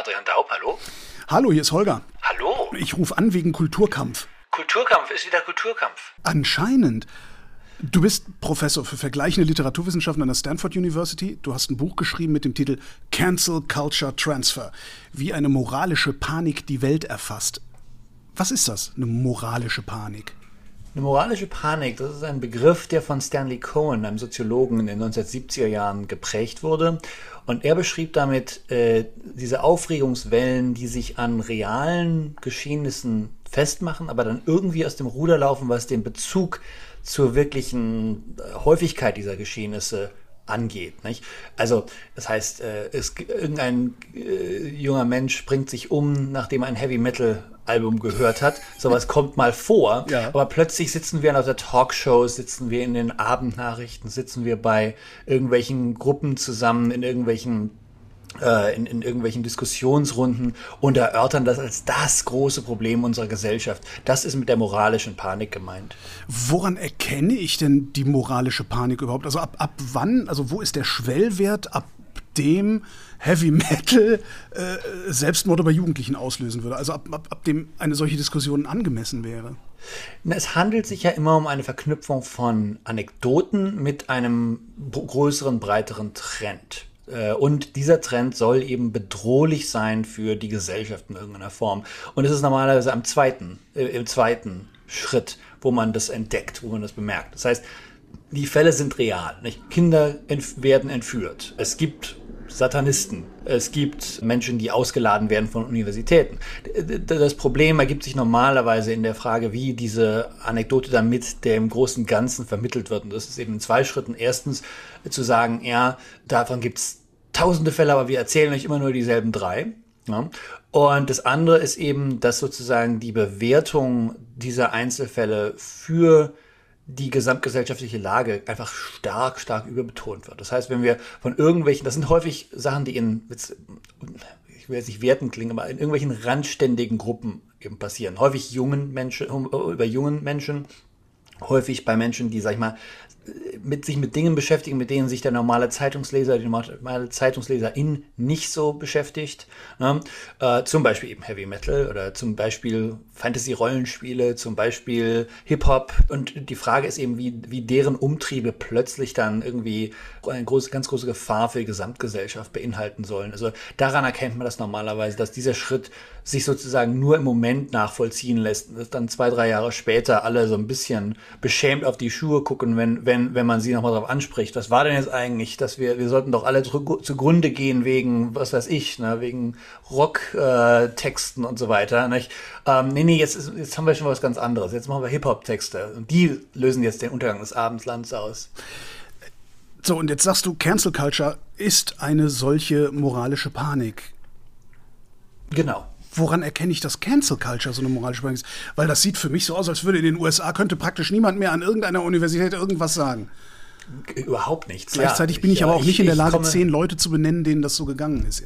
Adrian Daub, hallo? Hallo, hier ist Holger. Hallo? Ich rufe an wegen Kulturkampf. Kulturkampf ist wieder Kulturkampf. Anscheinend. Du bist Professor für vergleichende Literaturwissenschaften an der Stanford University. Du hast ein Buch geschrieben mit dem Titel Cancel Culture Transfer, wie eine moralische Panik die Welt erfasst. Was ist das, eine moralische Panik? Eine moralische Panik, das ist ein Begriff, der von Stanley Cohen, einem Soziologen in den 1970er Jahren geprägt wurde. Und er beschrieb damit äh, diese Aufregungswellen, die sich an realen Geschehnissen festmachen, aber dann irgendwie aus dem Ruder laufen, was den Bezug zur wirklichen äh, Häufigkeit dieser Geschehnisse angeht. Nicht? Also das heißt, äh, es, irgendein äh, junger Mensch bringt sich um, nachdem ein Heavy Metal Album gehört hat. Sowas kommt mal vor. Ja. Aber plötzlich sitzen wir in der Talkshow, sitzen wir in den Abendnachrichten, sitzen wir bei irgendwelchen Gruppen zusammen, in irgendwelchen äh, in, in irgendwelchen Diskussionsrunden und erörtern das als das große Problem unserer Gesellschaft. Das ist mit der moralischen Panik gemeint. Woran erkenne ich denn die moralische Panik überhaupt? Also ab, ab wann, also wo ist der Schwellwert, ab dem Heavy Metal äh, Selbstmorde bei Jugendlichen auslösen würde? Also ab, ab, ab dem eine solche Diskussion angemessen wäre? Es handelt sich ja immer um eine Verknüpfung von Anekdoten mit einem größeren, breiteren Trend. Äh, und dieser Trend soll eben bedrohlich sein für die Gesellschaft in irgendeiner Form. Und es ist normalerweise am zweiten, äh, im zweiten Schritt, wo man das entdeckt, wo man das bemerkt. Das heißt, die Fälle sind real. Nicht? Kinder entf werden entführt. Es gibt Satanisten. Es gibt Menschen, die ausgeladen werden von Universitäten. Das Problem ergibt sich normalerweise in der Frage, wie diese Anekdote dann mit dem großen Ganzen vermittelt wird. Und das ist eben in zwei Schritten. Erstens zu sagen, ja, davon gibt es tausende Fälle, aber wir erzählen euch immer nur dieselben drei. Ja. Und das andere ist eben, dass sozusagen die Bewertung dieser Einzelfälle für die gesamtgesellschaftliche Lage einfach stark, stark überbetont wird. Das heißt, wenn wir von irgendwelchen, das sind häufig Sachen, die in, ich will jetzt nicht werten klingen, aber in irgendwelchen randständigen Gruppen eben passieren. Häufig jungen Menschen, über jungen Menschen, häufig bei Menschen, die, sag ich mal, mit sich mit Dingen beschäftigen, mit denen sich der normale Zeitungsleser, die normale Zeitungsleserin nicht so beschäftigt. Ne? Äh, zum Beispiel eben Heavy Metal oder zum Beispiel Fantasy-Rollenspiele, zum Beispiel Hip-Hop. Und die Frage ist eben, wie, wie deren Umtriebe plötzlich dann irgendwie eine große, ganz große Gefahr für die Gesamtgesellschaft beinhalten sollen. Also daran erkennt man das normalerweise, dass dieser Schritt sich sozusagen nur im Moment nachvollziehen lässt. Dass dann zwei, drei Jahre später alle so ein bisschen beschämt auf die Schuhe gucken, wenn, wenn, wenn man sie nochmal darauf anspricht. Was war denn jetzt eigentlich, dass wir, wir sollten doch alle zu, zugrunde gehen wegen, was weiß ich, ne, wegen Rocktexten äh, und so weiter. Nicht? Ähm, nee, nee, jetzt, jetzt haben wir schon was ganz anderes. Jetzt machen wir Hip-Hop-Texte. Und die lösen jetzt den Untergang des Abendslands aus. So, und jetzt sagst du, Cancel Culture ist eine solche moralische Panik. Genau woran erkenne ich, dass Cancel Culture so eine moralische Panik ist? Weil das sieht für mich so aus, als würde in den USA könnte praktisch niemand mehr an irgendeiner Universität irgendwas sagen. Überhaupt nichts. Gleichzeitig ja, bin ich, aber auch ich, nicht in der Lage, zehn Leute zu benennen, denen das so gegangen ist.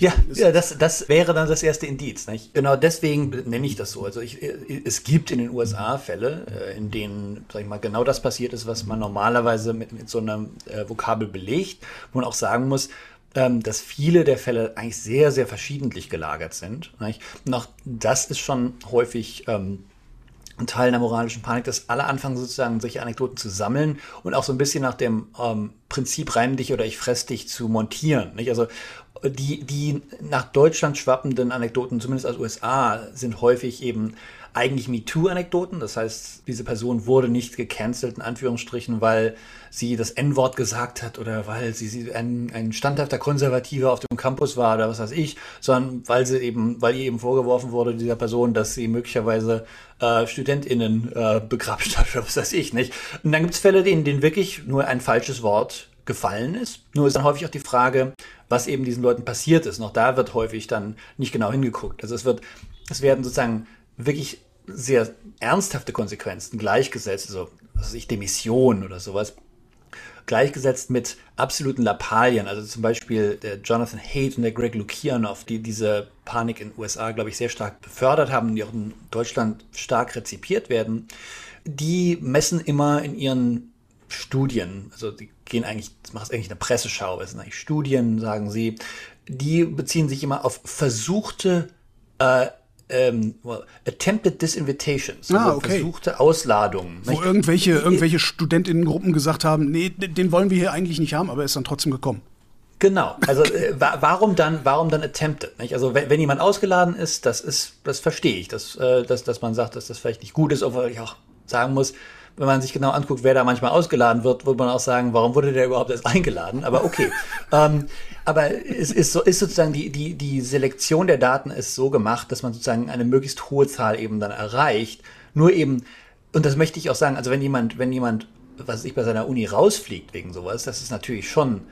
ja, ja das, das wäre dann das erste Indiz. Nicht? Genau deswegen nenne ich das so. Also ich, es gibt in den USA Fälle, äh, in denen, sag ich mal, genau das passiert ist, was man normalerweise mit, mit so einem äh, Vokabel belegt, wo man auch sagen muss, dass viele der Fälle eigentlich sehr, sehr verschiedentlich gelagert sind. Und auch das ist schon häufig ähm, ein Teil der moralischen Panik, dass alle anfangen sozusagen solche Anekdoten zu sammeln und auch so ein bisschen nach dem ähm, Prinzip reim dich oder ich fress dich zu montieren. Also die, die nach Deutschland schwappenden Anekdoten, zumindest aus USA, sind häufig eben eigentlich MeToo-Anekdoten. Das heißt, diese Person wurde nicht gecancelt, in Anführungsstrichen, weil sie das N-Wort gesagt hat oder weil sie, ein, ein standhafter Konservativer auf dem Campus war oder was weiß ich, sondern weil sie eben, weil ihr eben vorgeworfen wurde, dieser Person, dass sie möglicherweise äh, StudentInnen äh, begrapscht hat oder was weiß ich, nicht? Und dann gibt es Fälle, in denen wirklich nur ein falsches Wort gefallen ist. Nur ist dann häufig auch die Frage, was eben diesen Leuten passiert ist. Noch da wird häufig dann nicht genau hingeguckt. Also es wird, es werden sozusagen wirklich sehr ernsthafte Konsequenzen gleichgesetzt, also was weiß ich, Demission oder sowas, gleichgesetzt mit absoluten Lappalien. Also zum Beispiel der Jonathan Haidt und der Greg Lukianoff, die diese Panik in den USA, glaube ich, sehr stark befördert haben, die auch in Deutschland stark rezipiert werden. Die messen immer in ihren Studien, also die gehen eigentlich, das macht eigentlich eine Presseschau, es sind eigentlich Studien, sagen sie, die beziehen sich immer auf versuchte äh, ähm, well, attempted disinvitations, ah, okay. versuchte Ausladungen. Wo irgendwelche, irgendwelche Studentinnengruppen gesagt haben, nee, den wollen wir hier eigentlich nicht haben, aber er ist dann trotzdem gekommen. Genau. Also äh, warum dann, warum dann attempted? Nicht? Also wenn, wenn jemand ausgeladen ist, das ist, das verstehe ich, dass, äh, dass, dass man sagt, dass das vielleicht nicht gut ist, obwohl ich auch sagen muss, wenn man sich genau anguckt, wer da manchmal ausgeladen wird, würde man auch sagen, warum wurde der überhaupt erst eingeladen? Aber okay. ähm, aber es ist, so, ist sozusagen die, die, die Selektion der Daten ist so gemacht, dass man sozusagen eine möglichst hohe Zahl eben dann erreicht. Nur eben, und das möchte ich auch sagen, also wenn jemand, wenn jemand, was ich bei seiner Uni rausfliegt wegen sowas, das ist natürlich schon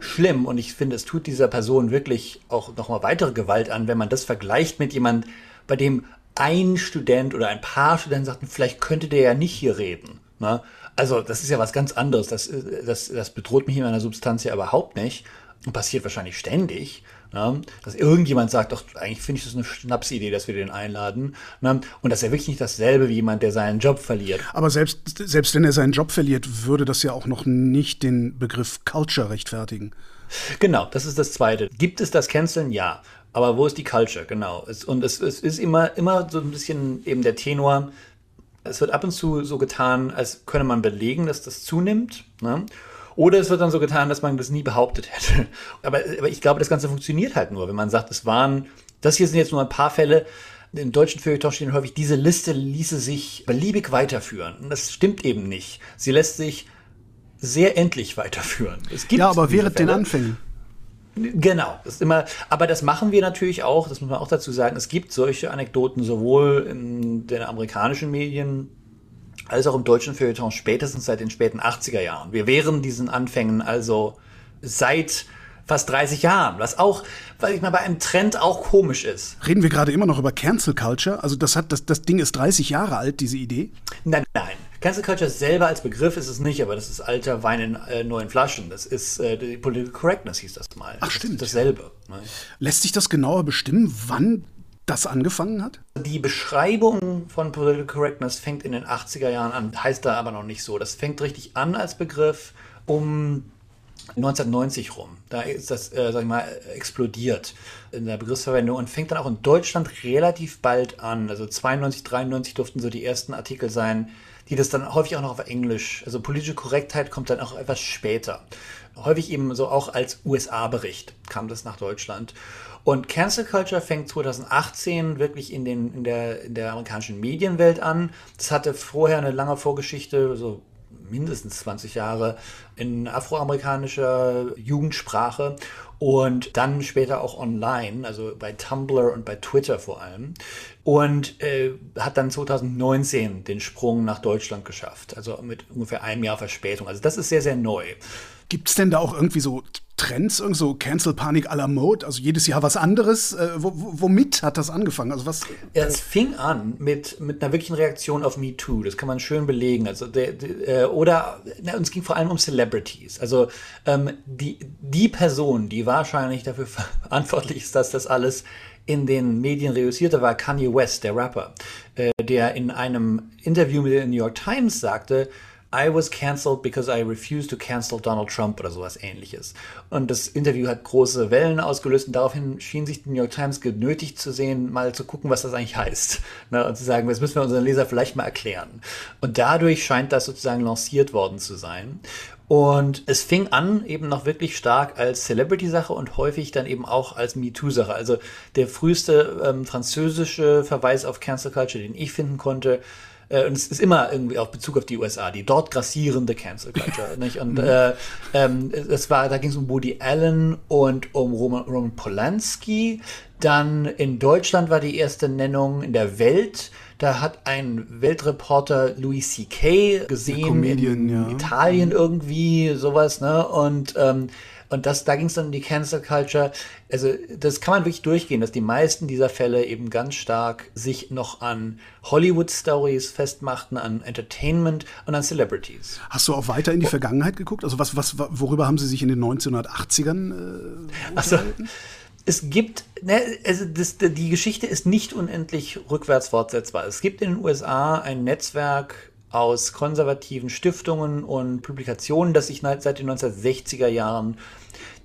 schlimm und ich finde, es tut dieser Person wirklich auch nochmal weitere Gewalt an, wenn man das vergleicht mit jemand, bei dem ein Student oder ein paar Studenten sagten, vielleicht könnte der ja nicht hier reden. Ne? Also das ist ja was ganz anderes. Das, das, das bedroht mich in meiner Substanz ja überhaupt nicht. Und passiert wahrscheinlich ständig. Ne? Dass irgendjemand sagt, doch, eigentlich finde ich das eine Schnapsidee, dass wir den einladen. Ne? Und das ist ja wirklich nicht dasselbe wie jemand, der seinen Job verliert. Aber selbst, selbst wenn er seinen Job verliert, würde das ja auch noch nicht den Begriff Culture rechtfertigen. Genau, das ist das Zweite. Gibt es das Canceln? Ja. Aber wo ist die Culture? Genau. Es, und es, es ist immer, immer so ein bisschen eben der Tenor. Es wird ab und zu so getan, als könne man belegen, dass das zunimmt. Ne? Oder es wird dann so getan, dass man das nie behauptet hätte. Aber, aber ich glaube, das Ganze funktioniert halt nur, wenn man sagt, es waren, das hier sind jetzt nur ein paar Fälle. Im deutschen Feuilleton stehen häufig, diese Liste ließe sich beliebig weiterführen. Und das stimmt eben nicht. Sie lässt sich sehr endlich weiterführen. Es gibt ja, aber während den Anfängen. Genau, das ist immer, aber das machen wir natürlich auch, das muss man auch dazu sagen. Es gibt solche Anekdoten sowohl in den amerikanischen Medien als auch im deutschen Feuilleton spätestens seit den späten 80er Jahren. Wir wären diesen Anfängen also seit fast 30 Jahren, was auch, weil ich mal bei einem Trend auch komisch ist. Reden wir gerade immer noch über Cancel Culture? Also das hat das, das Ding ist 30 Jahre alt, diese Idee? Nein, nein. Cancel Culture selber als Begriff ist es nicht, aber das ist alter Wein in äh, neuen Flaschen. Das ist äh, Political Correctness hieß das mal. Ach stimmt. Das dasselbe. Ja. Ne? Lässt sich das genauer bestimmen, wann das angefangen hat? Die Beschreibung von Political Correctness fängt in den 80er Jahren an, heißt da aber noch nicht so. Das fängt richtig an als Begriff um 1990 rum. Da ist das, äh, sag ich mal, explodiert in der Begriffsverwendung und fängt dann auch in Deutschland relativ bald an. Also 92, 93 durften so die ersten Artikel sein, die das dann häufig auch noch auf Englisch, also politische Korrektheit kommt dann auch etwas später. Häufig eben so auch als USA-Bericht kam das nach Deutschland. Und Cancel Culture fängt 2018 wirklich in, den, in, der, in der amerikanischen Medienwelt an. Das hatte vorher eine lange Vorgeschichte, so mindestens 20 Jahre in afroamerikanischer Jugendsprache und dann später auch online, also bei Tumblr und bei Twitter vor allem. Und äh, hat dann 2019 den Sprung nach Deutschland geschafft, also mit ungefähr einem Jahr Verspätung. Also das ist sehr, sehr neu. Gibt es denn da auch irgendwie so Trends, irgend so Cancel-Panik à la Mode? Also jedes Jahr was anderes? Äh, womit hat das angefangen? Also was? Ja, es fing an mit, mit einer wirklichen Reaktion auf Me Too. Das kann man schön belegen. Also der, der, äh, oder na, es ging vor allem um Celebrities. Also ähm, die, die Person, die wahrscheinlich dafür verantwortlich ist, dass das alles in den Medien reüssierte, war Kanye West, der Rapper, äh, der in einem Interview mit der New York Times sagte, I was cancelled because I refused to cancel Donald Trump oder sowas ähnliches. Und das Interview hat große Wellen ausgelöst und daraufhin schien sich die New York Times genötigt zu sehen, mal zu gucken, was das eigentlich heißt. Ne, und zu sagen, das müssen wir unseren Leser vielleicht mal erklären. Und dadurch scheint das sozusagen lanciert worden zu sein. Und es fing an eben noch wirklich stark als Celebrity-Sache und häufig dann eben auch als MeToo-Sache. Also der früheste ähm, französische Verweis auf Cancel Culture, den ich finden konnte, äh, und es ist immer irgendwie auf Bezug auf die USA, die dort grassierende Cancel Culture. nicht? Und mhm. äh, ähm, es war, da ging es um Woody Allen und um Roman, Roman Polanski. Dann in Deutschland war die erste Nennung in der Welt. Da hat ein Weltreporter Louis C.K. gesehen Comedian, in ja. Italien irgendwie sowas, ne? Und ähm, und das, da ging es dann um die Cancel Culture. Also das kann man wirklich durchgehen, dass die meisten dieser Fälle eben ganz stark sich noch an Hollywood-Stories festmachten, an Entertainment und an Celebrities. Hast du auch weiter in die Vergangenheit geguckt? Also was, was, worüber haben sie sich in den 1980ern äh, also, es gibt, ne, also das, die Geschichte ist nicht unendlich rückwärts fortsetzbar. Es gibt in den USA ein Netzwerk aus konservativen Stiftungen und Publikationen, das sich seit den 1960er Jahren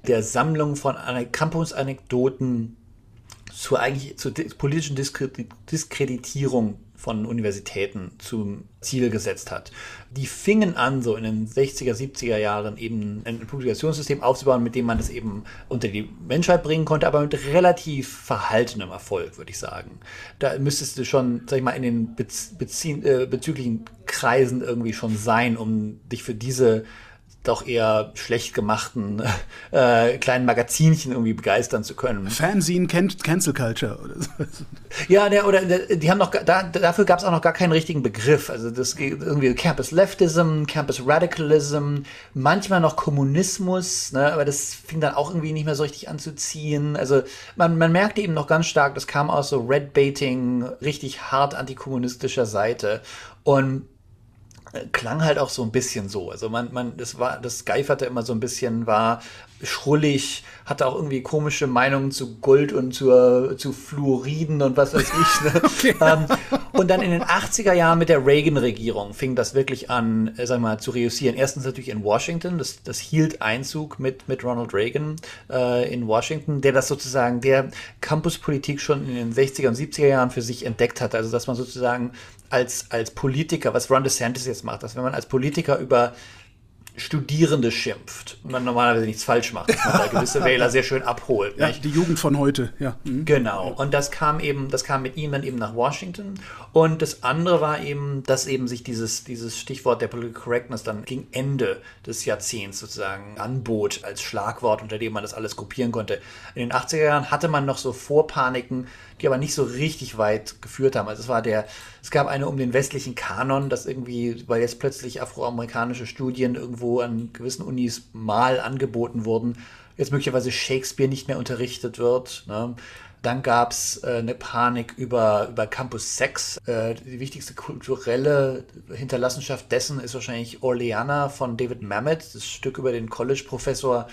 der Sammlung von Campus-Anekdoten zur, zur politischen Diskreditierung von Universitäten zum Ziel gesetzt hat. Die fingen an, so in den 60er, 70er Jahren eben ein Publikationssystem aufzubauen, mit dem man das eben unter die Menschheit bringen konnte, aber mit relativ verhaltenem Erfolg, würde ich sagen. Da müsstest du schon, sag ich mal, in den bezie äh, bezüglichen Kreisen irgendwie schon sein, um dich für diese doch eher schlecht gemachten äh, kleinen Magazinchen irgendwie begeistern zu können. Fanzine kennt Cancel Culture oder so. Ja, der, oder der, die haben noch da, dafür gab es auch noch gar keinen richtigen Begriff. Also das geht irgendwie Campus Leftism, Campus Radicalism, manchmal noch Kommunismus, ne, aber das fing dann auch irgendwie nicht mehr so richtig an zu ziehen. Also man, man merkte eben noch ganz stark, das kam aus so Red Baiting, richtig hart antikommunistischer Seite. Und klang halt auch so ein bisschen so. Also man, man, das war, das geiferte immer so ein bisschen, war schrullig, hatte auch irgendwie komische Meinungen zu Gold und zur, zu Fluoriden und was weiß ich. Ne? Okay. Ähm, und dann in den 80er Jahren mit der Reagan-Regierung fing das wirklich an, äh, sag mal, zu reüssieren. Erstens natürlich in Washington, das, das hielt Einzug mit, mit Ronald Reagan äh, in Washington, der das sozusagen, der Campuspolitik schon in den 60er und 70er Jahren für sich entdeckt hat. Also dass man sozusagen als, als Politiker, was Ron DeSantis jetzt macht, dass wenn man als Politiker über Studierende schimpft und man normalerweise nichts falsch macht, dass man da gewisse Wähler sehr schön abholt. Ja, die Jugend von heute, ja. Mhm. Genau. Und das kam eben, das kam mit ihm dann eben nach Washington. Und das andere war eben, dass eben sich dieses, dieses Stichwort der Political Correctness dann gegen Ende des Jahrzehnts sozusagen anbot als Schlagwort, unter dem man das alles kopieren konnte. In den 80er Jahren hatte man noch so Vorpaniken, die aber nicht so richtig weit geführt haben. Also es war der, es gab eine um den westlichen Kanon, das irgendwie, weil jetzt plötzlich afroamerikanische Studien irgendwo an gewissen Unis mal angeboten wurden, jetzt möglicherweise Shakespeare nicht mehr unterrichtet wird. Ne? Dann gab es äh, eine Panik über, über Campus Sex. Äh, die wichtigste kulturelle Hinterlassenschaft dessen ist wahrscheinlich Orleana von David Mamet, das Stück über den College-Professor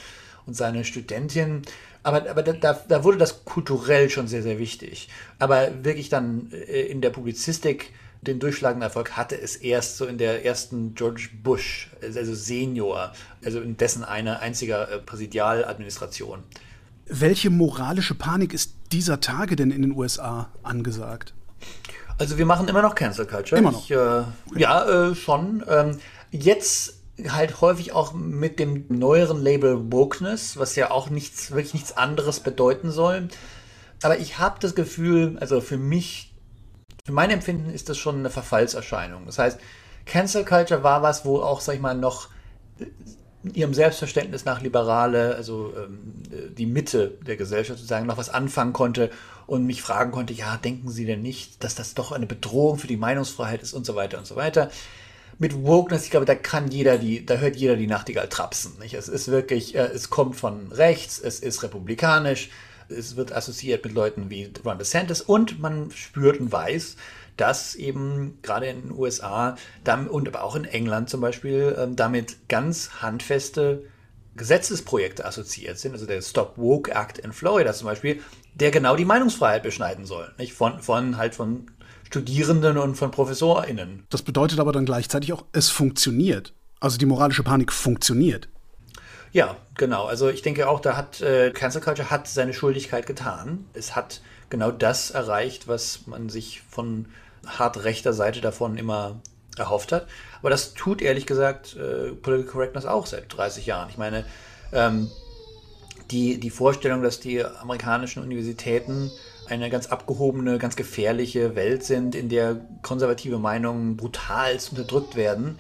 und seine Studentin. Aber, aber da, da wurde das kulturell schon sehr, sehr wichtig. Aber wirklich dann äh, in der Publizistik den durchschlagenden Erfolg hatte es erst so in der ersten George Bush, also Senior, also in dessen eine einziger äh, Präsidialadministration. Welche moralische Panik ist dieser Tage denn in den USA angesagt? Also wir machen immer noch Cancel Culture. Immer noch. Ich, äh, ja, äh, schon. Ähm, jetzt halt häufig auch mit dem neueren Label Wokeness, was ja auch nichts, wirklich nichts anderes bedeuten soll. Aber ich habe das Gefühl, also für mich, für mein Empfinden ist das schon eine Verfallserscheinung. Das heißt, Cancel Culture war was, wo auch, sag ich mal, noch ihrem Selbstverständnis nach Liberale, also ähm, die Mitte der Gesellschaft sozusagen, noch was anfangen konnte und mich fragen konnte, ja, denken Sie denn nicht, dass das doch eine Bedrohung für die Meinungsfreiheit ist und so weiter und so weiter mit Wokeness, ich glaube, da kann jeder die, da hört jeder die Nachtigall trapsen. Nicht? Es ist wirklich, äh, es kommt von rechts, es ist republikanisch, es wird assoziiert mit Leuten wie Ron DeSantis und man spürt und weiß, dass eben gerade in den USA dann, und aber auch in England zum Beispiel ähm, damit ganz handfeste Gesetzesprojekte assoziiert sind. Also der Stop Woke Act in Florida zum Beispiel, der genau die Meinungsfreiheit beschneiden soll. Nicht? Von, von halt von Studierenden und von ProfessorInnen. Das bedeutet aber dann gleichzeitig auch, es funktioniert. Also die moralische Panik funktioniert. Ja, genau. Also ich denke auch, da hat äh, Cancel Culture hat seine Schuldigkeit getan. Es hat genau das erreicht, was man sich von hart rechter Seite davon immer erhofft hat. Aber das tut ehrlich gesagt äh, Political Correctness auch seit 30 Jahren. Ich meine, ähm, die, die Vorstellung, dass die amerikanischen Universitäten eine ganz abgehobene, ganz gefährliche Welt sind, in der konservative Meinungen brutalst unterdrückt werden.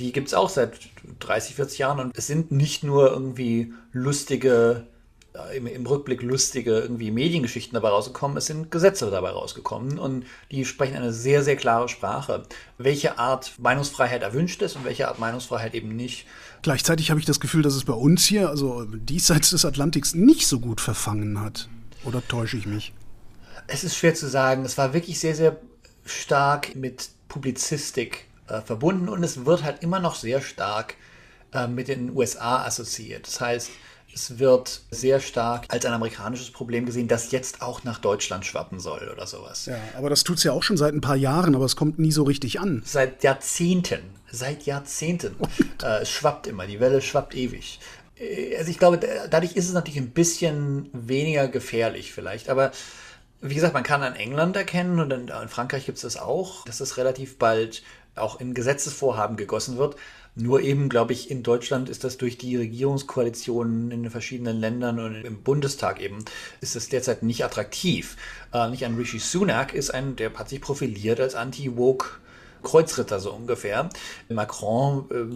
Die gibt es auch seit 30, 40 Jahren und es sind nicht nur irgendwie lustige, äh, im, im, Rückblick lustige irgendwie Mediengeschichten dabei rausgekommen, es sind Gesetze dabei rausgekommen und die sprechen eine sehr, sehr klare Sprache. Welche Art Meinungsfreiheit erwünscht ist und welche Art Meinungsfreiheit eben nicht. Gleichzeitig habe ich das Gefühl, dass es bei uns hier, also diesseits des Atlantiks, nicht so gut verfangen hat. Oder täusche ich mich? Es ist schwer zu sagen. Es war wirklich sehr, sehr stark mit Publizistik äh, verbunden und es wird halt immer noch sehr stark äh, mit den USA assoziiert. Das heißt, es wird sehr stark als ein amerikanisches Problem gesehen, das jetzt auch nach Deutschland schwappen soll oder sowas. Ja, aber das tut es ja auch schon seit ein paar Jahren, aber es kommt nie so richtig an. Seit Jahrzehnten. Seit Jahrzehnten. Äh, es schwappt immer, die Welle schwappt ewig. Äh, also ich glaube, dadurch ist es natürlich ein bisschen weniger gefährlich vielleicht, aber wie gesagt, man kann an England erkennen und in, Frankreich gibt es das auch, dass das relativ bald auch in Gesetzesvorhaben gegossen wird. Nur eben, glaube ich, in Deutschland ist das durch die Regierungskoalitionen in den verschiedenen Ländern und im Bundestag eben, ist das derzeit nicht attraktiv. Äh, nicht ein Rishi Sunak ist ein, der hat sich profiliert als Anti-Woke Kreuzritter so ungefähr. Macron äh, äh,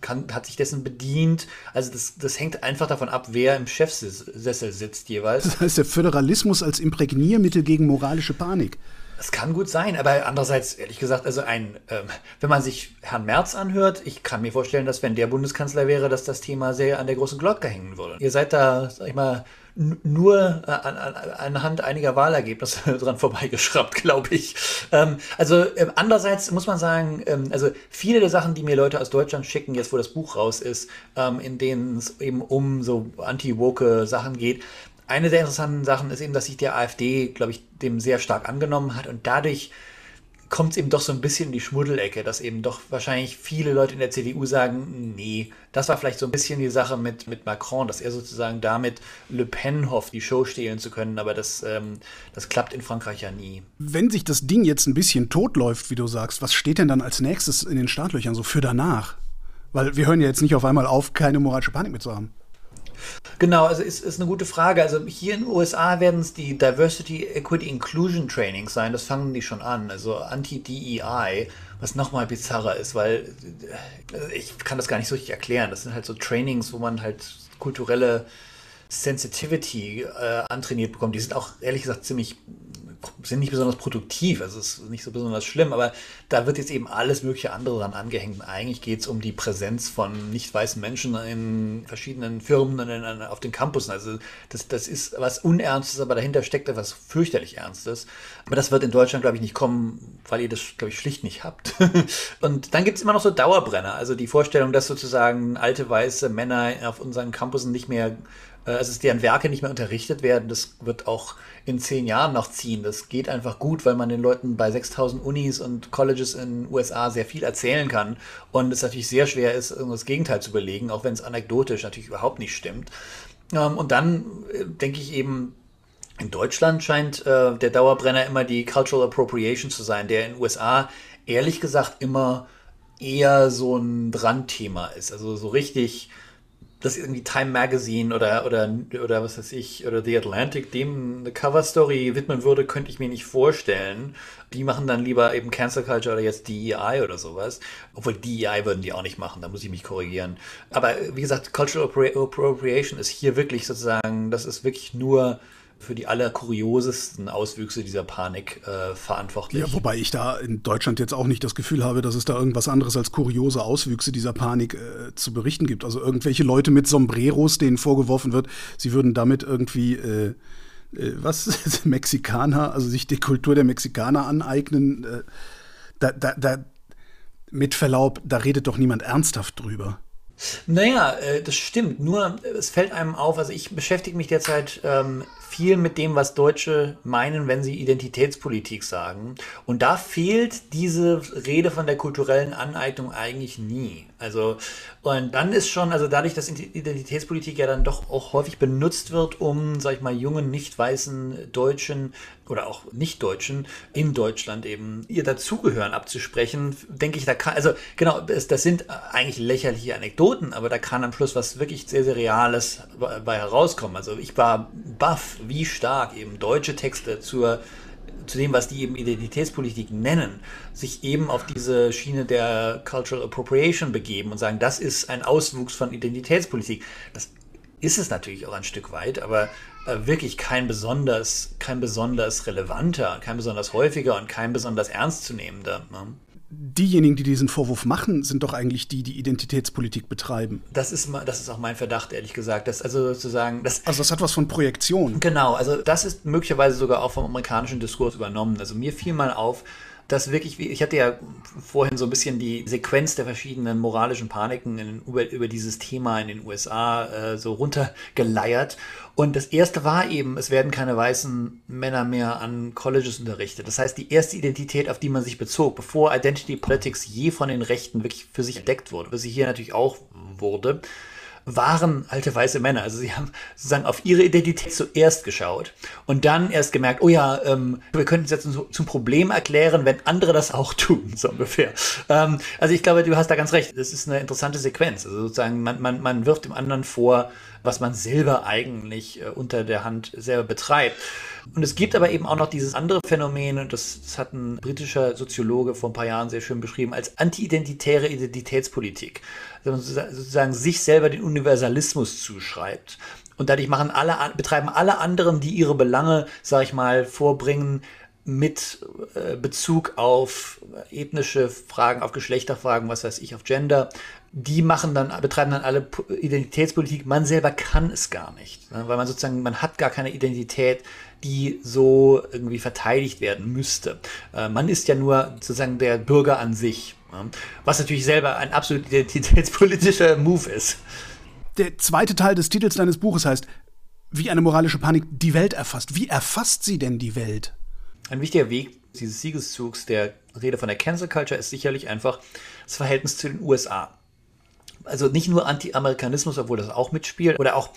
kann, hat sich dessen bedient. Also das, das hängt einfach davon ab, wer im Chefsessel sitzt jeweils. Das heißt, der Föderalismus als Imprägniermittel gegen moralische Panik. Das kann gut sein, aber andererseits, ehrlich gesagt, also ein, ähm, wenn man sich Herrn Merz anhört, ich kann mir vorstellen, dass wenn der Bundeskanzler wäre, dass das Thema sehr an der großen Glocke hängen würde. Ihr seid da, sag ich mal, nur äh, an, an, anhand einiger Wahlergebnisse dran vorbeigeschraubt, glaube ich. Ähm, also äh, andererseits muss man sagen, ähm, also viele der Sachen, die mir Leute aus Deutschland schicken, jetzt wo das Buch raus ist, ähm, in denen es eben um so anti-woke Sachen geht, eine der interessanten Sachen ist eben, dass sich der AfD, glaube ich, dem sehr stark angenommen hat und dadurch kommt es eben doch so ein bisschen in die Schmuddelecke, dass eben doch wahrscheinlich viele Leute in der CDU sagen, nee, das war vielleicht so ein bisschen die Sache mit, mit Macron, dass er sozusagen damit Le Pen hofft, die Show stehlen zu können, aber das, ähm, das klappt in Frankreich ja nie. Wenn sich das Ding jetzt ein bisschen totläuft, wie du sagst, was steht denn dann als nächstes in den Startlöchern so für danach? Weil wir hören ja jetzt nicht auf einmal auf, keine moralische Panik mehr zu haben. Genau, also ist, ist eine gute Frage. Also hier in den USA werden es die Diversity, Equity, Inclusion Trainings sein. Das fangen die schon an. Also Anti-DEI, was nochmal bizarrer ist, weil äh, ich kann das gar nicht so richtig erklären. Das sind halt so Trainings, wo man halt kulturelle Sensitivity äh, antrainiert bekommt. Die sind auch ehrlich gesagt ziemlich sind nicht besonders produktiv, also es ist nicht so besonders schlimm, aber da wird jetzt eben alles mögliche andere dran angehängt. eigentlich geht es um die Präsenz von nicht weißen Menschen in verschiedenen Firmen und in, auf den Campussen. Also das, das ist was Unernstes, aber dahinter steckt etwas fürchterlich Ernstes. Aber das wird in Deutschland, glaube ich, nicht kommen, weil ihr das, glaube ich, schlicht nicht habt. und dann gibt es immer noch so Dauerbrenner, also die Vorstellung, dass sozusagen alte weiße Männer auf unseren Campussen nicht mehr äh, also deren Werke nicht mehr unterrichtet werden, das wird auch in zehn Jahren noch ziehen. Das geht einfach gut, weil man den Leuten bei 6000 Unis und Colleges in den USA sehr viel erzählen kann und es natürlich sehr schwer ist, das Gegenteil zu belegen, auch wenn es anekdotisch natürlich überhaupt nicht stimmt. Ähm, und dann äh, denke ich eben, in Deutschland scheint äh, der Dauerbrenner immer die Cultural Appropriation zu sein, der in den USA ehrlich gesagt immer eher so ein Randthema ist. Also so richtig dass irgendwie Time Magazine oder, oder, oder was weiß ich, oder The Atlantic dem eine Cover-Story widmen würde, könnte ich mir nicht vorstellen. Die machen dann lieber eben Cancel Culture oder jetzt DEI oder sowas. Obwohl DEI würden die auch nicht machen, da muss ich mich korrigieren. Aber wie gesagt, Cultural Appropriation ist hier wirklich sozusagen, das ist wirklich nur für die allerkuriosesten Auswüchse dieser Panik äh, verantwortlich. Ja, wobei ich da in Deutschland jetzt auch nicht das Gefühl habe, dass es da irgendwas anderes als kuriose Auswüchse dieser Panik äh, zu berichten gibt. Also irgendwelche Leute mit Sombreros, denen vorgeworfen wird, sie würden damit irgendwie äh, äh was Mexikaner, also sich die Kultur der Mexikaner aneignen. Äh, da, da, da, mit Verlaub, da redet doch niemand ernsthaft drüber. Naja, äh, das stimmt. Nur es fällt einem auf, also ich beschäftige mich derzeit ähm, viel mit dem, was Deutsche meinen, wenn sie Identitätspolitik sagen. Und da fehlt diese Rede von der kulturellen Aneignung eigentlich nie. Also, und dann ist schon, also dadurch, dass Identitätspolitik ja dann doch auch häufig benutzt wird, um, sag ich mal, jungen, nicht weißen Deutschen oder auch Nicht-Deutschen in Deutschland eben ihr Dazugehören abzusprechen, denke ich, da kann, also genau, das, sind eigentlich lächerliche Anekdoten, aber da kann am Schluss was wirklich sehr, sehr Reales bei herauskommen. Also ich war baff, wie stark eben deutsche Texte zur zu dem, was die eben Identitätspolitik nennen, sich eben auf diese Schiene der Cultural Appropriation begeben und sagen, das ist ein Auswuchs von Identitätspolitik. Das ist es natürlich auch ein Stück weit, aber äh, wirklich kein besonders, kein besonders relevanter, kein besonders häufiger und kein besonders ernstzunehmender. Ne? Diejenigen, die diesen Vorwurf machen, sind doch eigentlich die, die Identitätspolitik betreiben. Das ist, das ist auch mein Verdacht, ehrlich gesagt. Das, also sozusagen, das, also das hat was von Projektion. Genau, also das ist möglicherweise sogar auch vom amerikanischen Diskurs übernommen. Also mir fiel mal auf, dass wirklich, ich hatte ja vorhin so ein bisschen die Sequenz der verschiedenen moralischen Paniken in, über, über dieses Thema in den USA äh, so runtergeleiert. Und das erste war eben, es werden keine weißen Männer mehr an Colleges unterrichtet. Das heißt, die erste Identität, auf die man sich bezog, bevor Identity Politics je von den Rechten wirklich für sich entdeckt wurde, was sie hier natürlich auch wurde, waren alte weiße Männer. Also sie haben sozusagen auf ihre Identität zuerst geschaut und dann erst gemerkt, oh ja, ähm, wir könnten es jetzt zum Problem erklären, wenn andere das auch tun, so ungefähr. Ähm, also ich glaube, du hast da ganz recht. Das ist eine interessante Sequenz. Also sozusagen, man, man, man wirft dem anderen vor, was man selber eigentlich äh, unter der Hand selber betreibt. Und es gibt aber eben auch noch dieses andere Phänomen, und das, das hat ein britischer Soziologe vor ein paar Jahren sehr schön beschrieben, als anti-identitäre Identitätspolitik sozusagen sich selber den Universalismus zuschreibt. Und dadurch machen alle, betreiben alle anderen, die ihre Belange, sag ich mal, vorbringen, mit äh, Bezug auf ethnische Fragen, auf Geschlechterfragen, was weiß ich, auf Gender, die machen dann, betreiben dann alle Identitätspolitik. Man selber kann es gar nicht, ne? weil man sozusagen, man hat gar keine Identität, die so irgendwie verteidigt werden müsste. Äh, man ist ja nur sozusagen der Bürger an sich. Was natürlich selber ein absolut identitätspolitischer Move ist. Der zweite Teil des Titels deines Buches heißt, wie eine moralische Panik die Welt erfasst. Wie erfasst sie denn die Welt? Ein wichtiger Weg dieses Siegeszugs der Rede von der Cancel Culture ist sicherlich einfach das Verhältnis zu den USA. Also nicht nur Anti-Amerikanismus, obwohl das auch mitspielt, oder auch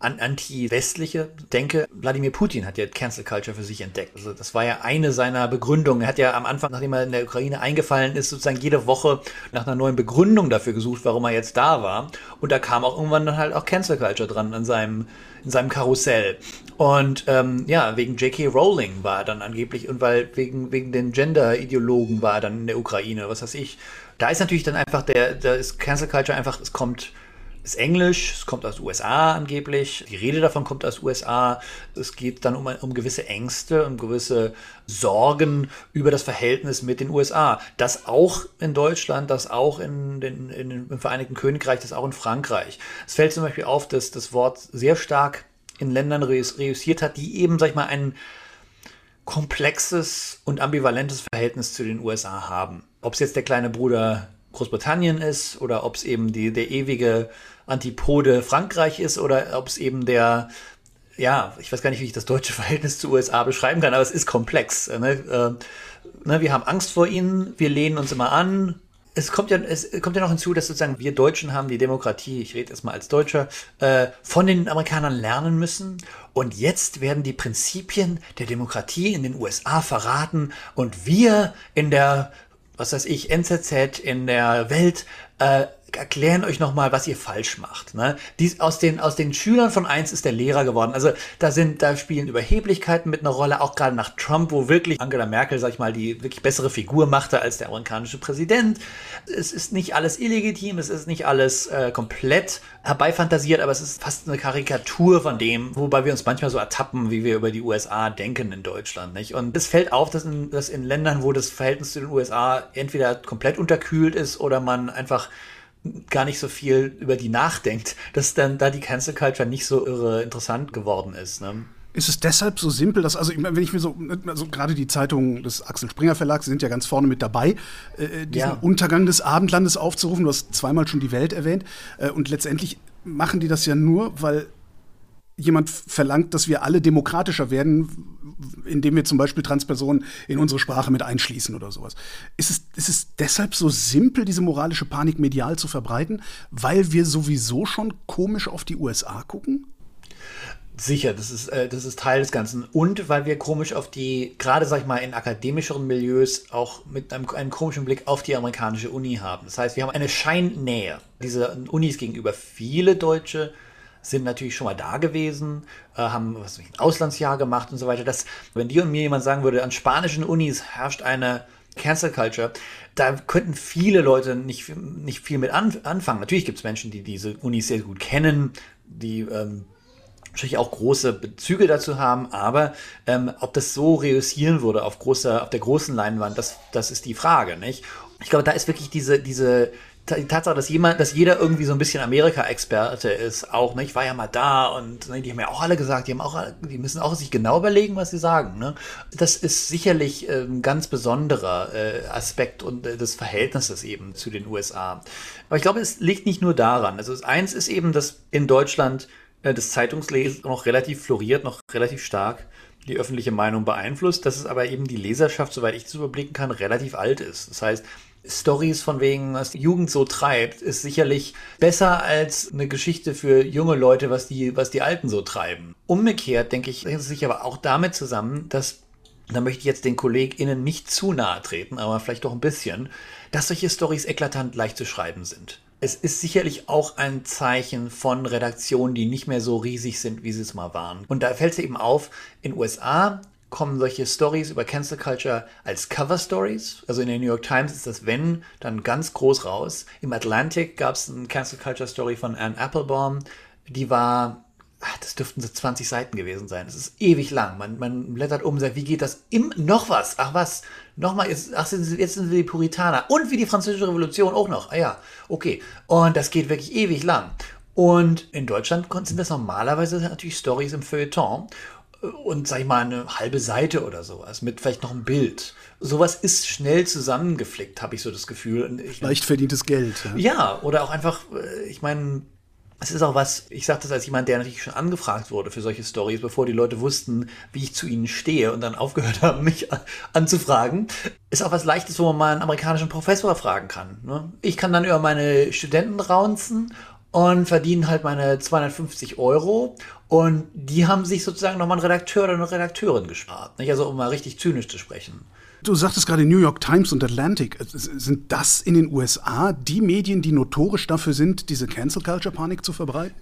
an anti-westliche denke. Wladimir Putin hat ja Cancel Culture für sich entdeckt. Also das war ja eine seiner Begründungen. Er hat ja am Anfang, nachdem er in der Ukraine eingefallen ist, sozusagen jede Woche nach einer neuen Begründung dafür gesucht, warum er jetzt da war. Und da kam auch irgendwann dann halt auch Cancel Culture dran an seinem in seinem Karussell. Und ähm, ja, wegen J.K. Rowling war er dann angeblich und weil wegen, wegen den Gender-Ideologen war er dann in der Ukraine, was weiß ich. Da ist natürlich dann einfach der, da ist Cancel Culture einfach, es kommt ist Englisch, es kommt aus USA angeblich, die Rede davon kommt aus USA. Es geht dann um, um gewisse Ängste, um gewisse Sorgen über das Verhältnis mit den USA. Das auch in Deutschland, das auch in den, in, im Vereinigten Königreich, das auch in Frankreich. Es fällt zum Beispiel auf, dass das Wort sehr stark in Ländern reüssiert hat, die eben, sag ich mal, ein komplexes und ambivalentes Verhältnis zu den USA haben. Ob es jetzt der kleine Bruder Großbritannien ist oder ob es eben die, der ewige Antipode Frankreich ist oder ob es eben der, ja, ich weiß gar nicht, wie ich das deutsche Verhältnis zu USA beschreiben kann, aber es ist komplex. Ne? Äh, ne, wir haben Angst vor ihnen, wir lehnen uns immer an. Es kommt, ja, es kommt ja noch hinzu, dass sozusagen wir Deutschen haben die Demokratie, ich rede jetzt mal als Deutscher, äh, von den Amerikanern lernen müssen. Und jetzt werden die Prinzipien der Demokratie in den USA verraten und wir in der was weiß ich, NZZ in der Welt äh, erklären euch nochmal, was ihr falsch macht. Ne? Dies, aus, den, aus den Schülern von eins ist der Lehrer geworden. Also da sind, da spielen Überheblichkeiten mit einer Rolle, auch gerade nach Trump, wo wirklich Angela Merkel, sag ich mal, die wirklich bessere Figur machte als der amerikanische Präsident. Es ist nicht alles illegitim, es ist nicht alles äh, komplett herbeifantasiert, aber es ist fast eine Karikatur von dem, wobei wir uns manchmal so ertappen, wie wir über die USA denken in Deutschland. Nicht? Und es fällt auf, dass in, dass in Ländern, wo das Verhältnis zu den USA entweder komplett unterkühlt ist oder man einfach gar nicht so viel über die nachdenkt, dass dann da die Cancel Culture nicht so irre interessant geworden ist. Ne? Ist es deshalb so simpel, dass, also wenn ich mir so, also gerade die Zeitungen des Axel Springer Verlags sind ja ganz vorne mit dabei, äh, diesen ja. Untergang des Abendlandes aufzurufen, du hast zweimal schon die Welt erwähnt, äh, und letztendlich machen die das ja nur, weil jemand verlangt, dass wir alle demokratischer werden, indem wir zum Beispiel Transpersonen in unsere Sprache mit einschließen oder sowas. Ist es, ist es deshalb so simpel, diese moralische Panik medial zu verbreiten, weil wir sowieso schon komisch auf die USA gucken? Sicher, das ist, äh, das ist Teil des Ganzen. Und weil wir komisch auf die, gerade sag ich mal, in akademischeren Milieus auch mit einem, einem komischen Blick auf die amerikanische Uni haben. Das heißt, wir haben eine Scheinnähe dieser Unis gegenüber. Viele Deutsche sind natürlich schon mal da gewesen, äh, haben was, ein Auslandsjahr gemacht und so weiter. Das, wenn dir und mir jemand sagen würde, an spanischen Unis herrscht eine Cancel Culture, da könnten viele Leute nicht, nicht viel mit an, anfangen. Natürlich gibt es Menschen, die diese Unis sehr gut kennen, die ähm, natürlich auch große Bezüge dazu haben, aber ähm, ob das so reüssieren würde auf, großer, auf der großen Leinwand, das, das ist die Frage, nicht? Ich glaube, da ist wirklich diese, diese die Tatsache, dass jemand, dass jeder irgendwie so ein bisschen Amerika-Experte ist, auch, ne? Ich war ja mal da und ne, die haben ja auch alle gesagt, die haben auch, die müssen auch sich genau überlegen, was sie sagen, ne? Das ist sicherlich äh, ein ganz besonderer äh, Aspekt und äh, des Verhältnisses eben zu den USA. Aber ich glaube, es liegt nicht nur daran. Also eins ist eben, dass in Deutschland äh, das Zeitungslesen noch relativ floriert, noch relativ stark die öffentliche Meinung beeinflusst, dass es aber eben die Leserschaft, soweit ich das überblicken kann, relativ alt ist. Das heißt, Stories von wegen, was die Jugend so treibt, ist sicherlich besser als eine Geschichte für junge Leute, was die, was die Alten so treiben. Umgekehrt, denke ich, hängt es sich aber auch damit zusammen, dass, da möchte ich jetzt den KollegInnen nicht zu nahe treten, aber vielleicht doch ein bisschen, dass solche Stories eklatant leicht zu schreiben sind. Es ist sicherlich auch ein Zeichen von Redaktionen, die nicht mehr so riesig sind, wie sie es mal waren. Und da fällt es eben auf, in USA kommen solche Stories über Cancel Culture als Cover Stories. Also in der New York Times ist das Wenn dann ganz groß raus. Im Atlantic gab es eine Cancel Culture Story von Anne Applebaum. Die war, ach, das dürften so 20 Seiten gewesen sein. Das ist ewig lang. Man, man blättert um, sagt, wie geht das? Im, noch was? Ach was? Nochmal, jetzt, ach, jetzt sind wir die Puritaner. Und wie die Französische Revolution auch noch. Ah ja, okay. Und das geht wirklich ewig lang. Und in Deutschland sind das normalerweise natürlich Stories im Feuilleton und sag ich mal eine halbe Seite oder sowas mit vielleicht noch ein Bild. Sowas ist schnell zusammengeflickt, habe ich so das Gefühl. Ich, Leicht verdientes Geld. Ja. ja, oder auch einfach, äh, ich meine, es ist auch was, ich sage das als jemand, der natürlich schon angefragt wurde für solche Stories, bevor die Leute wussten, wie ich zu ihnen stehe und dann aufgehört haben, mich anzufragen. Ist auch was Leichtes, wo man mal einen amerikanischen Professor fragen kann. Ne? Ich kann dann über meine Studenten raunzen und verdienen halt meine 250 Euro. Und die haben sich sozusagen nochmal einen Redakteur oder eine Redakteurin gespart. Nicht? Also um mal richtig zynisch zu sprechen. Du sagtest gerade New York Times und Atlantic. Sind das in den USA die Medien, die notorisch dafür sind, diese Cancel Culture Panik zu verbreiten?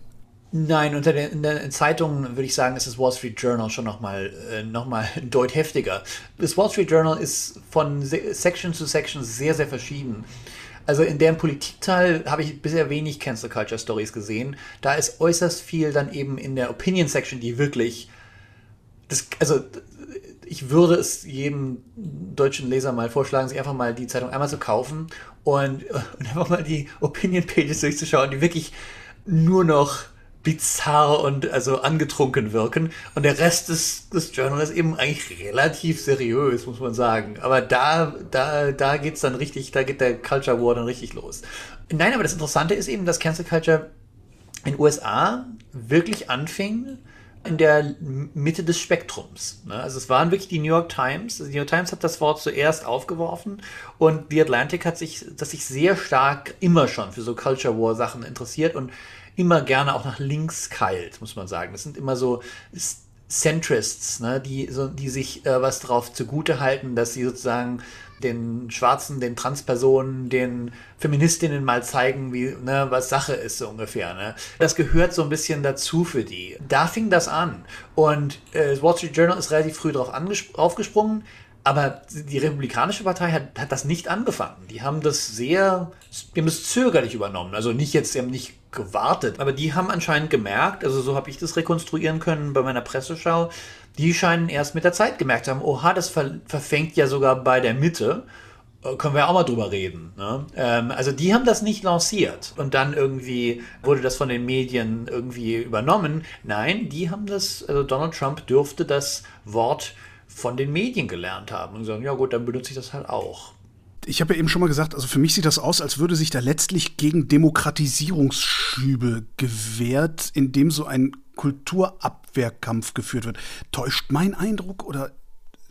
Nein, unter den, in den Zeitungen würde ich sagen, ist das Wall Street Journal schon nochmal äh, noch mal deut heftiger. Das Wall Street Journal ist von Section zu Section sehr, sehr verschieden. Also in deren Politikteil habe ich bisher wenig Cancel Culture Stories gesehen. Da ist äußerst viel dann eben in der Opinion Section, die wirklich das, also ich würde es jedem deutschen Leser mal vorschlagen, sich einfach mal die Zeitung einmal zu kaufen und, und einfach mal die Opinion Pages durchzuschauen, die wirklich nur noch bizarr und also angetrunken wirken. Und der Rest des, des ist eben eigentlich relativ seriös, muss man sagen. Aber da, da, da geht's dann richtig, da geht der Culture War dann richtig los. Nein, aber das Interessante ist eben, dass Cancel Culture in USA wirklich anfing, in der Mitte des Spektrums. Ne? Also es waren wirklich die New York Times. Die New York Times hat das Wort zuerst aufgeworfen und The Atlantic hat sich, das sich sehr stark immer schon für so Culture War Sachen interessiert und immer gerne auch nach links keilt, muss man sagen. Das sind immer so Centrists, ne? die, so, die sich äh, was darauf zugute halten, dass sie sozusagen den Schwarzen, den Transpersonen, den Feministinnen mal zeigen, wie, ne, was Sache ist, so ungefähr. Ne? Das gehört so ein bisschen dazu für die. Da fing das an. Und äh, das Wall Street Journal ist relativ früh darauf aufgesprungen. Aber die Republikanische Partei hat, hat das nicht angefangen. Die haben das sehr, die haben das zögerlich übernommen. Also nicht jetzt, sie haben nicht gewartet, aber die haben anscheinend gemerkt, also so habe ich das rekonstruieren können bei meiner Presseschau, die scheinen erst mit der Zeit gemerkt haben, oha, das ver verfängt ja sogar bei der Mitte. Äh, können wir auch mal drüber reden. Ne? Ähm, also die haben das nicht lanciert und dann irgendwie wurde das von den Medien irgendwie übernommen. Nein, die haben das, also Donald Trump dürfte das Wort von den Medien gelernt haben und sagen, ja gut, dann benutze ich das halt auch ich habe ja eben schon mal gesagt, also für mich sieht das aus, als würde sich da letztlich gegen Demokratisierungsschübe gewehrt, indem so ein Kulturabwehrkampf geführt wird. Täuscht mein Eindruck oder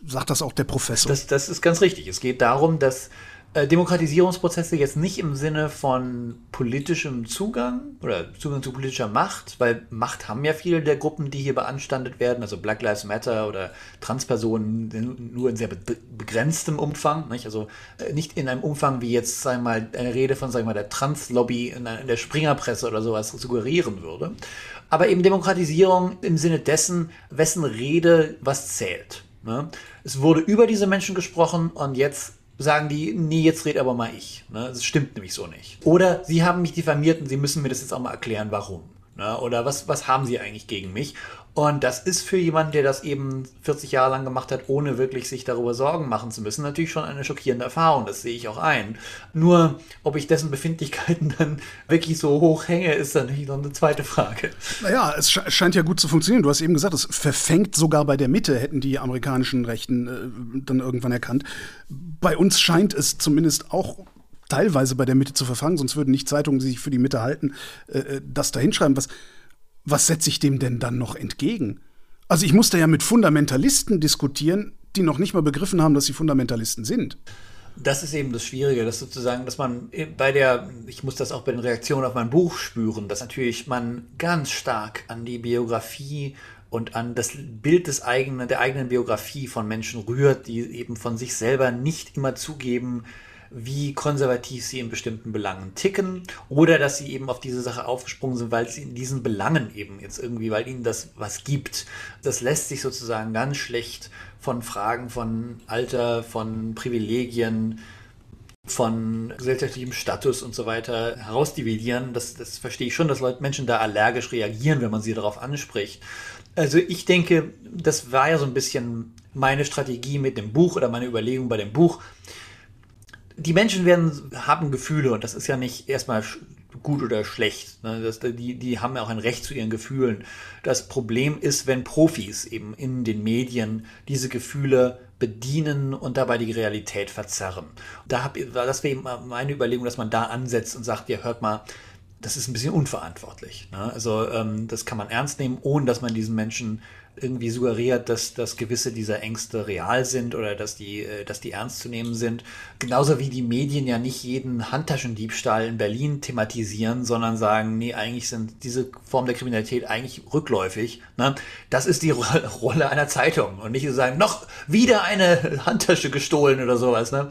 sagt das auch der Professor? Das, das ist ganz richtig. Es geht darum, dass Demokratisierungsprozesse jetzt nicht im Sinne von politischem Zugang oder Zugang zu politischer Macht, weil Macht haben ja viele der Gruppen, die hier beanstandet werden, also Black Lives Matter oder Transpersonen nur in sehr begrenztem Umfang, nicht? also äh, nicht in einem Umfang wie jetzt sagen wir mal eine Rede von sagen wir mal der Translobby in, in der Springerpresse oder sowas suggerieren würde, aber eben Demokratisierung im Sinne dessen, wessen Rede was zählt. Ne? Es wurde über diese Menschen gesprochen und jetzt sagen die, nee, jetzt red aber mal ich. Ne? Das stimmt nämlich so nicht. Oder sie haben mich diffamiert und sie müssen mir das jetzt auch mal erklären, warum. Ne? Oder was, was haben sie eigentlich gegen mich? Und das ist für jemanden, der das eben 40 Jahre lang gemacht hat, ohne wirklich sich darüber Sorgen machen zu müssen, natürlich schon eine schockierende Erfahrung. Das sehe ich auch ein. Nur, ob ich dessen Befindlichkeiten dann wirklich so hoch hänge, ist dann natürlich noch eine zweite Frage. Naja, es scheint ja gut zu funktionieren. Du hast eben gesagt, es verfängt sogar bei der Mitte, hätten die amerikanischen Rechten äh, dann irgendwann erkannt. Bei uns scheint es zumindest auch teilweise bei der Mitte zu verfangen, sonst würden nicht Zeitungen, die sich für die Mitte halten, äh, äh das da hinschreiben. Was, was setze ich dem denn dann noch entgegen? Also ich musste ja mit Fundamentalisten diskutieren, die noch nicht mal begriffen haben, dass sie Fundamentalisten sind. Das ist eben das Schwierige, dass sozusagen, dass man bei der, ich muss das auch bei den Reaktionen auf mein Buch spüren, dass natürlich man ganz stark an die Biografie und an das Bild des eigenen, der eigenen Biografie von Menschen rührt, die eben von sich selber nicht immer zugeben, wie konservativ sie in bestimmten Belangen ticken oder dass sie eben auf diese Sache aufgesprungen sind, weil sie in diesen Belangen eben jetzt irgendwie, weil ihnen das was gibt. Das lässt sich sozusagen ganz schlecht von Fragen von Alter, von Privilegien, von gesellschaftlichem Status und so weiter herausdividieren. Das, das verstehe ich schon, dass Leute, Menschen da allergisch reagieren, wenn man sie darauf anspricht. Also ich denke, das war ja so ein bisschen meine Strategie mit dem Buch oder meine Überlegung bei dem Buch die Menschen werden, haben Gefühle und das ist ja nicht erstmal gut oder schlecht. Ne? Das, die, die haben ja auch ein Recht zu ihren Gefühlen. Das Problem ist, wenn Profis eben in den Medien diese Gefühle bedienen und dabei die Realität verzerren. Da hab, das wäre eben meine Überlegung, dass man da ansetzt und sagt, ja, hört mal, das ist ein bisschen unverantwortlich. Ne? Also ähm, das kann man ernst nehmen, ohne dass man diesen Menschen irgendwie suggeriert, dass, dass gewisse dieser Ängste real sind oder dass die, äh, dass die ernst zu nehmen sind. Genauso wie die Medien ja nicht jeden Handtaschendiebstahl in Berlin thematisieren, sondern sagen, nee, eigentlich sind diese Form der Kriminalität eigentlich rückläufig. Ne? Das ist die Rolle einer Zeitung und nicht zu sagen, noch wieder eine Handtasche gestohlen oder sowas. Ne?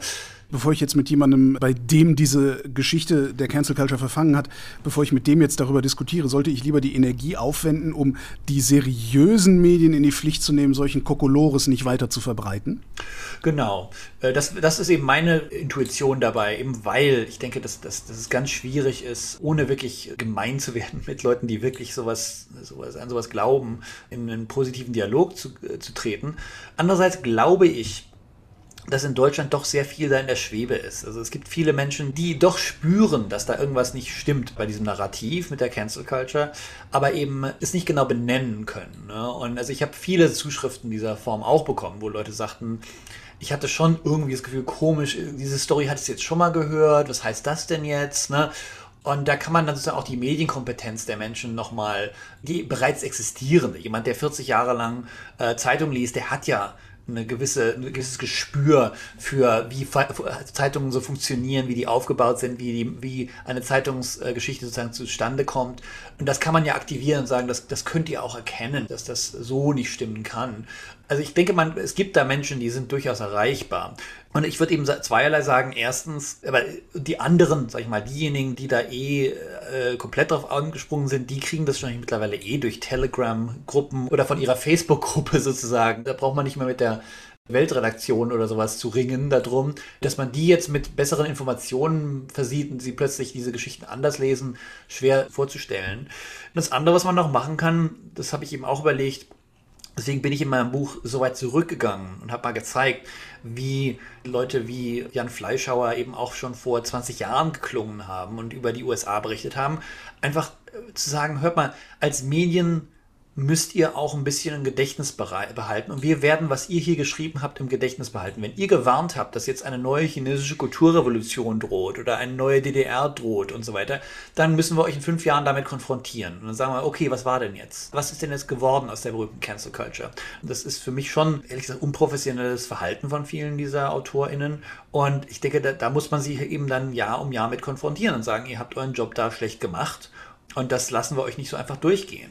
Bevor ich jetzt mit jemandem, bei dem diese Geschichte der Cancel Culture verfangen hat, bevor ich mit dem jetzt darüber diskutiere, sollte ich lieber die Energie aufwenden, um die seriösen Medien in die Pflicht zu nehmen, solchen Kokolores nicht weiter zu verbreiten? Genau. Äh, das, das ist eben meine Intuition dabei, eben weil ich denke, dass, dass, dass es ganz schwierig ist, ohne wirklich gemein zu werden mit Leuten, die wirklich sowas, sowas an sowas glauben, in einen positiven Dialog zu, äh, zu treten. Andererseits glaube ich, dass in Deutschland doch sehr viel da in der Schwebe ist. Also es gibt viele Menschen, die doch spüren, dass da irgendwas nicht stimmt bei diesem Narrativ mit der Cancel Culture, aber eben es nicht genau benennen können. Ne? Und also ich habe viele Zuschriften dieser Form auch bekommen, wo Leute sagten, ich hatte schon irgendwie das Gefühl, komisch, diese Story hat es jetzt schon mal gehört, was heißt das denn jetzt? Ne? Und da kann man dann sozusagen auch die Medienkompetenz der Menschen nochmal, die bereits existierende, jemand, der 40 Jahre lang äh, Zeitung liest, der hat ja eine gewisse, ein gewisses Gespür für, wie Zeitungen so funktionieren, wie die aufgebaut sind, wie, die, wie eine Zeitungsgeschichte sozusagen zustande kommt. Und das kann man ja aktivieren und sagen, das, das könnt ihr auch erkennen, dass das so nicht stimmen kann. Also ich denke, man, es gibt da Menschen, die sind durchaus erreichbar. Und ich würde eben zweierlei sagen. Erstens, aber die anderen, sag ich mal, diejenigen, die da eh äh, komplett drauf angesprungen sind, die kriegen das schon mittlerweile eh durch Telegram-Gruppen oder von ihrer Facebook-Gruppe sozusagen. Da braucht man nicht mehr mit der Weltredaktion oder sowas zu ringen darum, dass man die jetzt mit besseren Informationen versieht und sie plötzlich diese Geschichten anders lesen, schwer vorzustellen. das andere, was man noch machen kann, das habe ich eben auch überlegt, Deswegen bin ich in meinem Buch so weit zurückgegangen und habe mal gezeigt, wie Leute wie Jan Fleischhauer eben auch schon vor 20 Jahren geklungen haben und über die USA berichtet haben. Einfach äh, zu sagen, hört mal, als Medien müsst ihr auch ein bisschen im Gedächtnis behalten. Und wir werden, was ihr hier geschrieben habt, im Gedächtnis behalten. Wenn ihr gewarnt habt, dass jetzt eine neue chinesische Kulturrevolution droht oder eine neue DDR droht und so weiter, dann müssen wir euch in fünf Jahren damit konfrontieren. Und dann sagen wir, okay, was war denn jetzt? Was ist denn jetzt geworden aus der berühmten Cancel Culture? Und das ist für mich schon, ehrlich gesagt, unprofessionelles Verhalten von vielen dieser AutorInnen. Und ich denke, da, da muss man sich eben dann Jahr um Jahr mit konfrontieren und sagen, ihr habt euren Job da schlecht gemacht. Und das lassen wir euch nicht so einfach durchgehen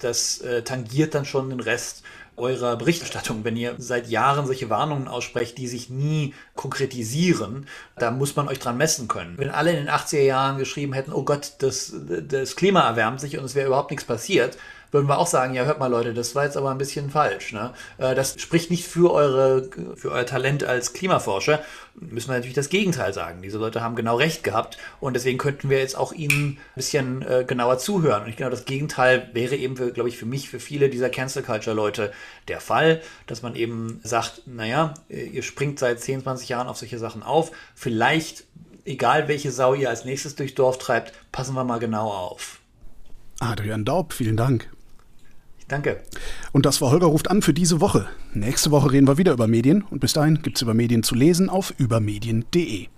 das äh, tangiert dann schon den Rest eurer Berichterstattung. Wenn ihr seit Jahren solche Warnungen aussprecht, die sich nie konkretisieren, da muss man euch dran messen können. Wenn alle in den 80er Jahren geschrieben hätten, oh Gott, das, das Klima erwärmt sich und es wäre überhaupt nichts passiert, würden wir auch sagen, ja, hört mal Leute, das war jetzt aber ein bisschen falsch. Ne? Äh, das spricht nicht für, eure, für euer Talent als Klimaforscher. Müssen wir natürlich das Gegenteil sagen. Diese Leute haben genau recht gehabt und deswegen könnten wir jetzt auch ihnen ein bisschen äh, genauer zuhören. Und genau das Gegenteil wäre eben, glaube ich, für mich, für viele dieser Cancel Culture Leute der Fall, dass man eben sagt, naja, ihr springt seit 10, 20 Jahren auf solche Sachen auf. Vielleicht, egal welche Sau ihr als nächstes durchs Dorf treibt, passen wir mal genau auf. Adrian Daub, vielen Dank. Danke. Und das war Holger ruft an für diese Woche. Nächste Woche reden wir wieder über Medien und bis dahin gibt es über Medien zu lesen auf übermedien.de.